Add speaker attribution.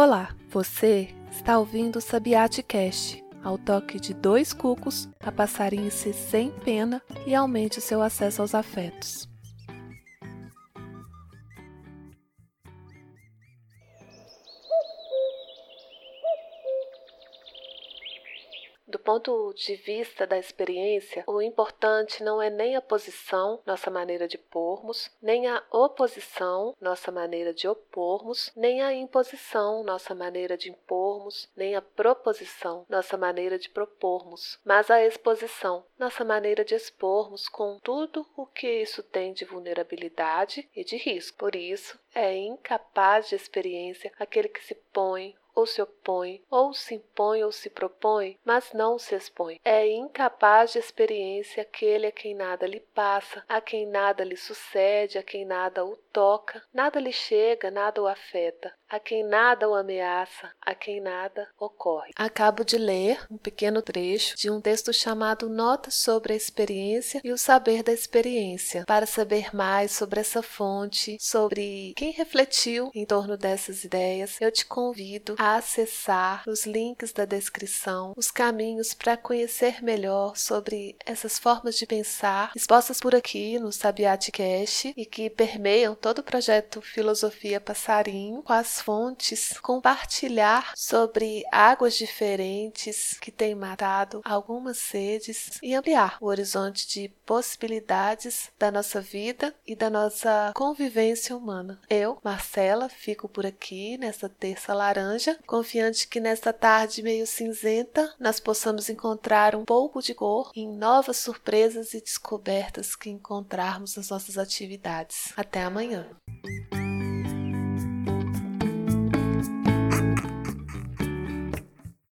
Speaker 1: Olá, você está ouvindo o Sabiate Cast, ao toque de dois cucos, a passarinhe-se sem pena e aumente o seu acesso aos afetos. Do ponto de vista da experiência, o importante não é nem a posição, nossa maneira de pormos, nem a oposição, nossa maneira de opormos, nem a imposição, nossa maneira de impormos, nem a proposição, nossa maneira de propormos, mas a exposição, nossa maneira de expormos com tudo o que isso tem de vulnerabilidade e de risco. Por isso, é incapaz de experiência aquele que se põe ou se opõe, ou se impõe ou se propõe, mas não se expõe. É incapaz de experiência aquele a quem nada lhe passa, a quem nada lhe sucede, a quem nada o toca, nada lhe chega, nada o afeta, a quem nada o ameaça, a quem nada ocorre. Acabo de ler um pequeno trecho de um texto chamado Notas sobre a Experiência e o Saber da Experiência. Para saber mais sobre essa fonte, sobre quem refletiu em torno dessas ideias, eu te convido a acessar os links da descrição, os caminhos para conhecer melhor sobre essas formas de pensar expostas por aqui no Sabiate Cash e que permeiam todo o projeto Filosofia Passarinho, com as fontes, compartilhar sobre águas diferentes que têm matado algumas sedes e ampliar o horizonte de possibilidades da nossa vida e da nossa convivência humana. Eu, Marcela, fico por aqui nessa terça laranja, confiante que nesta tarde meio cinzenta nós possamos encontrar um pouco de cor em novas surpresas e descobertas que encontrarmos nas nossas atividades. Até amanhã.